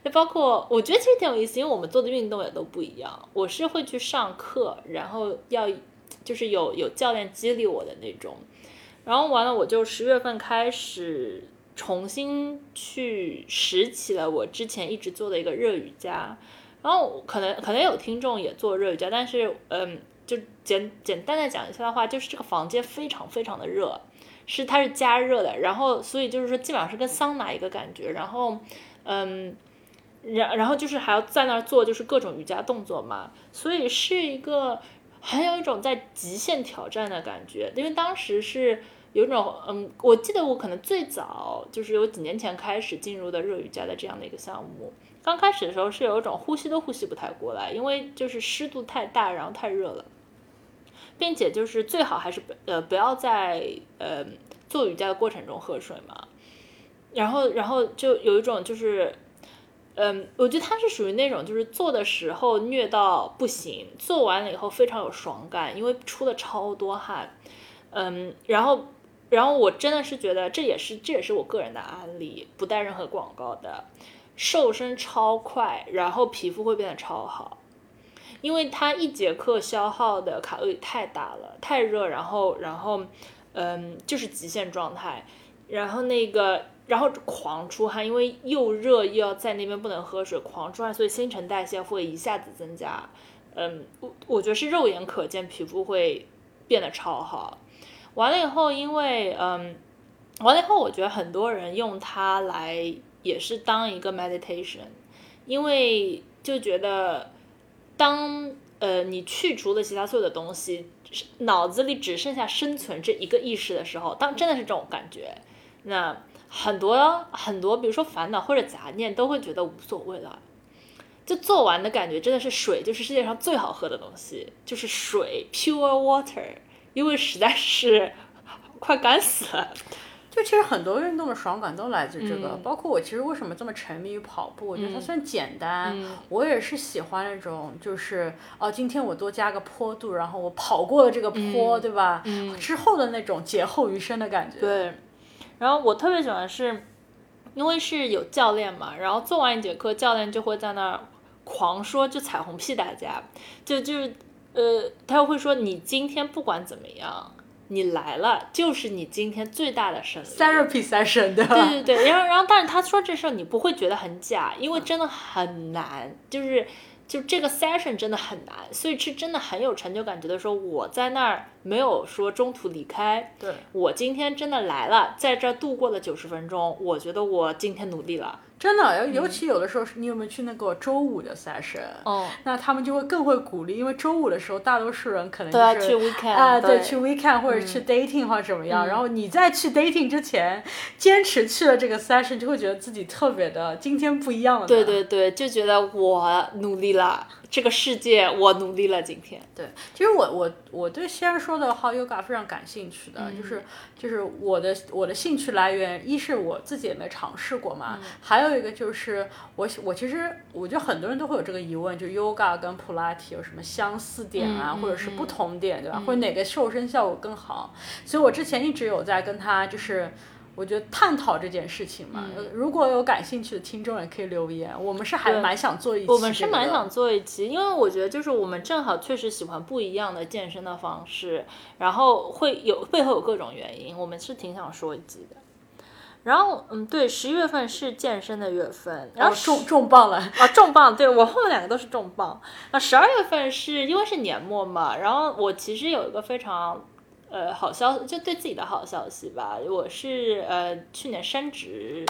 那包括我觉得其实挺有意思，因为我们做的运动也都不一样，我是会去上课，然后要就是有有教练激励我的那种，然后完了我就十月份开始。重新去拾起了我之前一直做的一个热瑜伽，然后可能可能有听众也做热瑜伽，但是嗯，就简简单的讲一下的话，就是这个房间非常非常的热，是它是加热的，然后所以就是说基本上是跟桑拿一个感觉，然后嗯，然然后就是还要在那儿做就是各种瑜伽动作嘛，所以是一个很有一种在极限挑战的感觉，因为当时是。有一种嗯，我记得我可能最早就是有几年前开始进入的热瑜伽的这样的一个项目。刚开始的时候是有一种呼吸都呼吸不太过来，因为就是湿度太大，然后太热了，并且就是最好还是呃不要在呃做瑜伽的过程中喝水嘛。然后然后就有一种就是嗯，我觉得它是属于那种就是做的时候虐到不行，做完了以后非常有爽感，因为出了超多汗，嗯，然后。然后我真的是觉得这也是这也是我个人的案例，不带任何广告的，瘦身超快，然后皮肤会变得超好，因为它一节课消耗的卡路里太大了，太热，然后然后嗯就是极限状态，然后那个然后狂出汗，因为又热又要在那边不能喝水，狂出汗，所以新陈代谢会一下子增加，嗯我我觉得是肉眼可见皮肤会变得超好。完了以后，因为嗯，完了以后，我觉得很多人用它来也是当一个 meditation，因为就觉得当呃你去除了其他所有的东西，脑子里只剩下生存这一个意识的时候，当真的是这种感觉，那很多很多，比如说烦恼或者杂念，都会觉得无所谓了。就做完的感觉真的是水，就是世界上最好喝的东西，就是水，pure water。因为实在是 快干死了，就其实很多运动的爽感都来自这个，包括我其实为什么这么沉迷于跑步？我觉得它算简单，我也是喜欢那种就是哦，今天我多加个坡度，然后我跑过了这个坡，对吧？之后的那种劫后余生的感觉。对，然后我特别喜欢是，因为是有教练嘛，然后做完一节课，教练就会在那儿狂说就彩虹屁大家，就就是。呃，他又会说你今天不管怎么样，你来了就是你今天最大的胜利。therapy session 对吧？对对对，然后然后，但是他说这事儿你不会觉得很假，因为真的很难，就是就这个 session 真的很难，所以是真的很有成就感，觉得说我在那儿没有说中途离开，对我今天真的来了，在这儿度过了九十分钟，我觉得我今天努力了。真的，尤尤其有的时候，你有没有去那个周五的 session？哦，那他们就会更会鼓励，因为周五的时候，大多数人可能都要就是去 weekend，啊，对去 weekend 或者去 dating 或者怎么样。嗯然后你在去 dating 之前，坚持去了这个 session，就会觉得自己特别的今天不一样了。对对对，就觉得我努力了，这个世界我努力了，今天。对，其实我我我对先生说的 How Yoga 非常感兴趣的，嗯就是就是我的我的兴趣来源，一是我自己也没尝试过嘛，嗯还有一个就是我我其实我觉得很多人都会有这个疑问，就 Yoga 跟普拉提有什么相似点啊，嗯或者是不嗯同点，对吧？或者哪个瘦身效果更好？所以我之前一直有在跟他就是。我觉得探讨这件事情嘛，呃如果有感兴趣的听众也可以留言。我们是还蛮想做一期、我们是蛮想做一期，因为我觉得就是我们正好确实喜欢不一样的健身的方式，然后会有背后有各种原因，我们是挺想说一集的。然后，嗯，对，十一月份是健身的月份，然后哦重重磅了，啊，重磅，对我后面两个都是重磅。那十二月份是因为是年末嘛，然后我其实有一个非常呃好消息，就对自己的好消息吧，我是呃去年升职，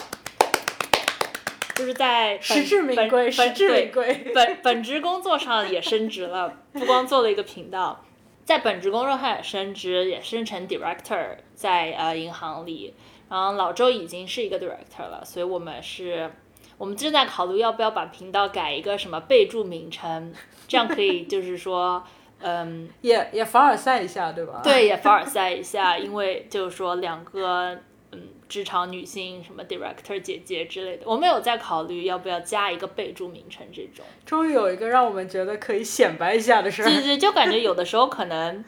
就是在本实至名归，本实至名归。本本职工作上也升职了，不光做了一个频道，在本职工作上也升职，也升成 director，在呃银行里。然后老周已经是一个 director 了，所以我们是，我们正在考虑要不要把频道改一个什么备注名称，这样可以就是说，嗯，也也凡尔赛一下，对吧？对，也凡尔赛一下，因为就是说两个嗯职场女性什么 director 姐姐之类的，我们有在考虑要不要加一个备注名称这种。终于有一个让我们觉得可以显摆一下的事儿。对对，就感觉有的时候可能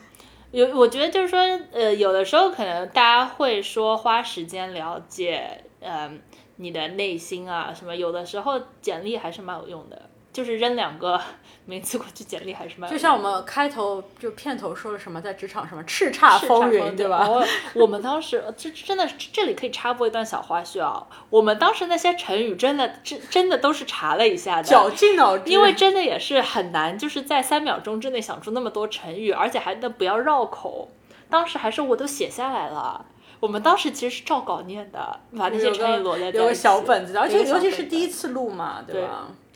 有，我觉得就是说，呃，有的时候可能大家会说花时间了解，嗯、你的内心啊什么，有的时候简历还是蛮有用的，就是扔两个名字过去，简历还是蛮。就像我们开头就片头说了什么，在职场什么叱咤风云，对吧？我我们当时这真的这里可以插播一段小花絮啊，我们当时那些成语真的真真的都是查了一下的，绞尽脑汁，因为真的也是很难，就是在三秒钟之内想出那么多成语，而且还得不要绕口。当时还是我都写下来了。我们当时其实是照稿念的，把那些成语个罗列在有个小本子，而且尤其是第一次录嘛，对吧？对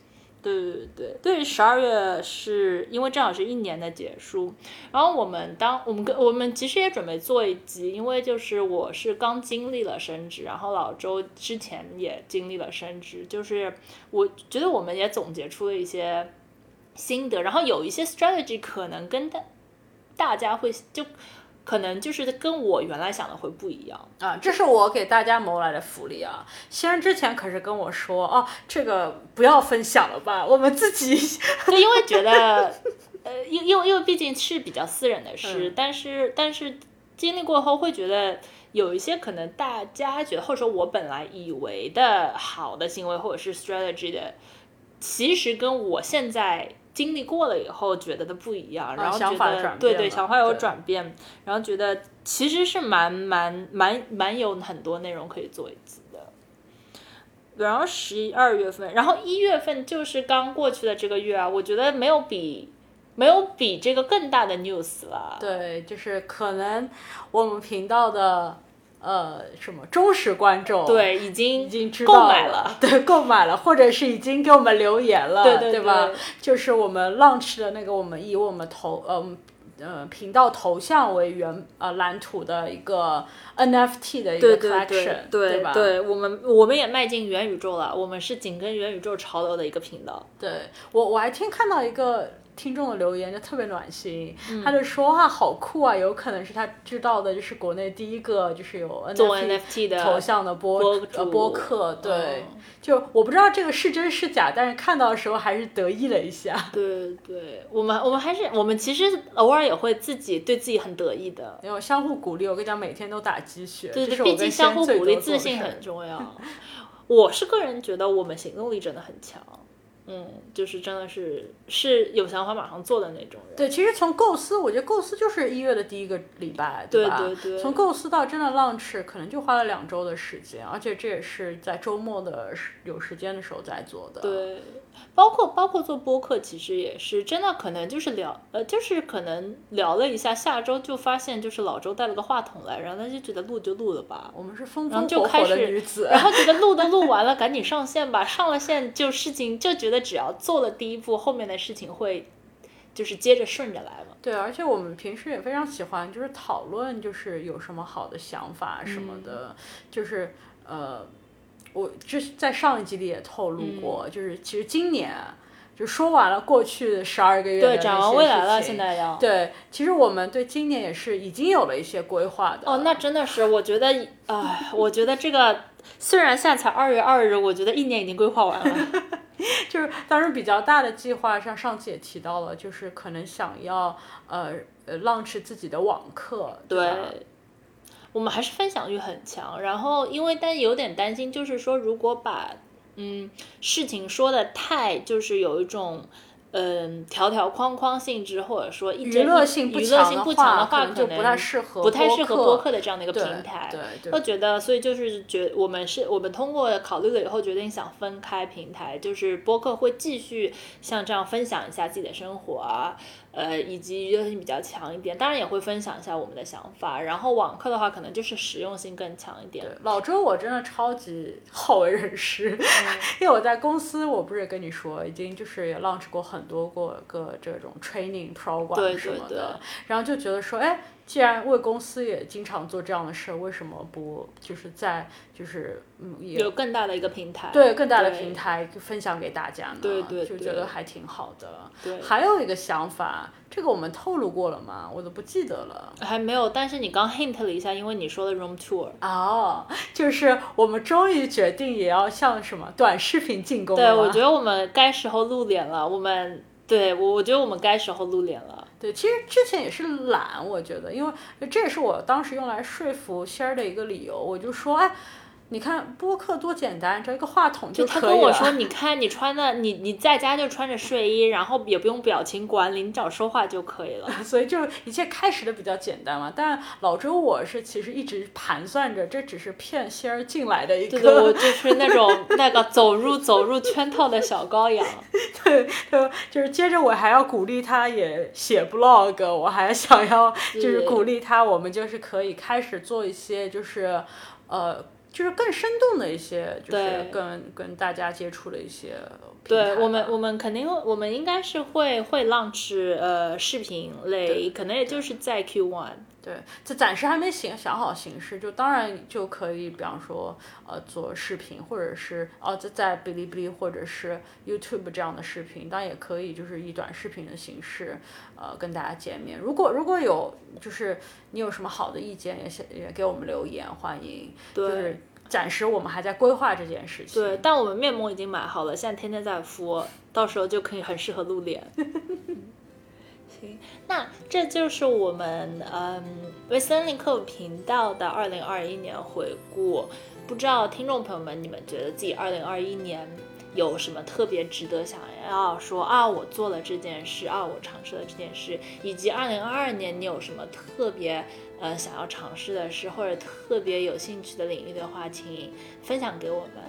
对对对。对，十二月是因为正好是一年的结束，然后我们当我们跟我们其实也准备做一集，因为就是我是刚经历了升职，然后老周之前也经历了升职，就是我觉得我们也总结出了一些心得，然后有一些 strategy 可能跟大大家会就可能就是跟我原来想的会不一样。啊，这是我给大家谋来的福利啊！先生之前可是跟我说，哦，这个不要分享了吧，我们自己 对，因为觉得，呃，因因为因为毕竟是比较私人的事，嗯但是但是经历过后会觉得有一些可能大家觉得，或者说我本来以为的好的行为或者是 strategy 的，其实跟我现在经历过了以后觉得的不一样，然后觉想法得对对想法有转变，然后觉得其实是蛮蛮蛮蛮有很多内容可以做一集的。然后十二月份，然后一月份就是刚过去的这个月啊，我觉得没有比没有比这个更大的 news 了。对，就是可能我们频道的呃什么忠实观众对，已经已经知购道买了，对，购买了，或者是已经给我们留言了，对对吧对？就是我们 launch 的那个，我们以我们头呃呃频道头像为原呃蓝图的一个 NFT 的一个对对 collection，对对吧？对，我们我们也迈进元宇宙了，我们是紧跟元宇宙潮流的一个频道。对我我还听看到一个听众的留言，就特别暖心，嗯他就说话，好酷啊，有可能是他知道的，就是国内第一个就是有 NFT 的头像的播播呃播客，对，嗯就我不知道这个是真是假，但是看到的时候还是得意了一下。对对，我们我们还是我们其实偶尔也会自己对自己很得意的。没有相互鼓励，我跟你讲，每天都打鸡血，对对，毕竟相互鼓励，自信很重要。我是个人觉得我们行动力真的很强。嗯，就是真的是是有想法马上做的那种人。对，其实从构思，我觉得构思就是一月的第一个礼拜，对吧？对对从构思到真的 launch，可能就花了两周的时间，而且这也是在周末的时有时间的时候在做的。对，包括包括做播客，其实也是真的，可能就是聊，呃，就是可能聊了一下，下周就发现就是老周带了个话筒来，然后他就觉得录就录了吧，我们是风风火火的女子，然后觉得录都录完了，赶紧上线吧，上了线就事情就觉得只要做了第一步，后面的事情会就是接着顺着来嘛。对，而且我们平时也非常喜欢就是讨论，就是有什么好的想法什么嗯的，就是呃，我之在上一集里也透露嗯过，就是其实今年就说完了过去的十二个月的展望未来了，现在要。对，其实我们对今年也是已经有了一些规划的。哦，那真的是，我觉得，哎，我觉得这个虽然现在才二月二日，我觉得一年已经规划完了。就是当时比较大的计划，像上次也提到了，就是可能想要呃呃 launch 自己的网课，对对，我们还是分享欲很强。然后，因为但有点担心，就是说，如果把嗯事情说的太，就是有一种。嗯，条条框框性质，或者说一娱乐性不娱乐强的性不强的可能就不太适合不太适合播播客的这样的一个平台。对对我觉得，所以就是觉我们是我们通过考虑了以后，决定想分开平台，就是播客会继续像这样分享一下自己的生活啊，呃，以及娱乐性比较强一点，当然也会分享一下我们的想法。然后网课的话，可能就是实用性更强一点。老周我真的超级好为人师，因为我在公司，我不是也跟你说，已经就是也 launch 过很多过个这种 training program 什么对的，然后就觉得说，哎，既然为公司也经常做这样的事儿，为什么不就是在就是嗯也有更大的一个平台，对更大的平台分享给大家呢？对对就觉得还挺好的。对还有一个想法，这个我们透露过了吗？我都不记得了。还没有。但是你刚 hint 了一下，因为你说的 room tour，哦，就是我们终于决定也要向什么短视频进攻了对我觉得我们该时候露脸了。我们对我，我觉得我们该时候露脸了。对，其实之前也是懒，我觉得，因为这也是我当时用来说服仙儿的一个理由。我就说，哎，你看播客多简单，只要一个话筒就他可以了。跟我说：“你看你穿的，你你在家就穿着睡衣，然后也不用表情管理，你只要说话就可以了。所以就一切开始的比较简单嘛。但老周我是其实一直盘算着，这只是骗仙儿进来的一个。对对，我就是那种那个走入走入圈套的小羔羊。对，就就是接着我还要鼓励他也写 blog，我还想要就是鼓励他，我们就是可以开始做一些就是呃。就是更生动的一些，就是对跟跟大家接触的一些对我们，我们肯定，我们应该是会会 launch 呃视频类，可能也就是在 Q one。对，这暂时还没想想好形式，就当然就可以，比方说呃做视频，或者是哦在在哔哩哔哩或者是 YouTube 这样的视频，当然也可以就是以短视频的形式呃跟大家见面。如果如果有就是你有什么好的意见，也写也给我们留言，欢迎。就是暂时我们还在规划这件事情。对，但我们面膜已经买好了，现在天天在敷，到时候就可以很适合露脸。那这就是我们嗯微森林课频道的二零二一年回顾。不知道听众朋友们，你们觉得自己二零二一年有什么特别值得想要说啊？我做了这件事啊，我尝试了这件事，以及二零二二年你有什么特别呃想要尝试的事，或者特别有兴趣的领域的话，请分享给我们。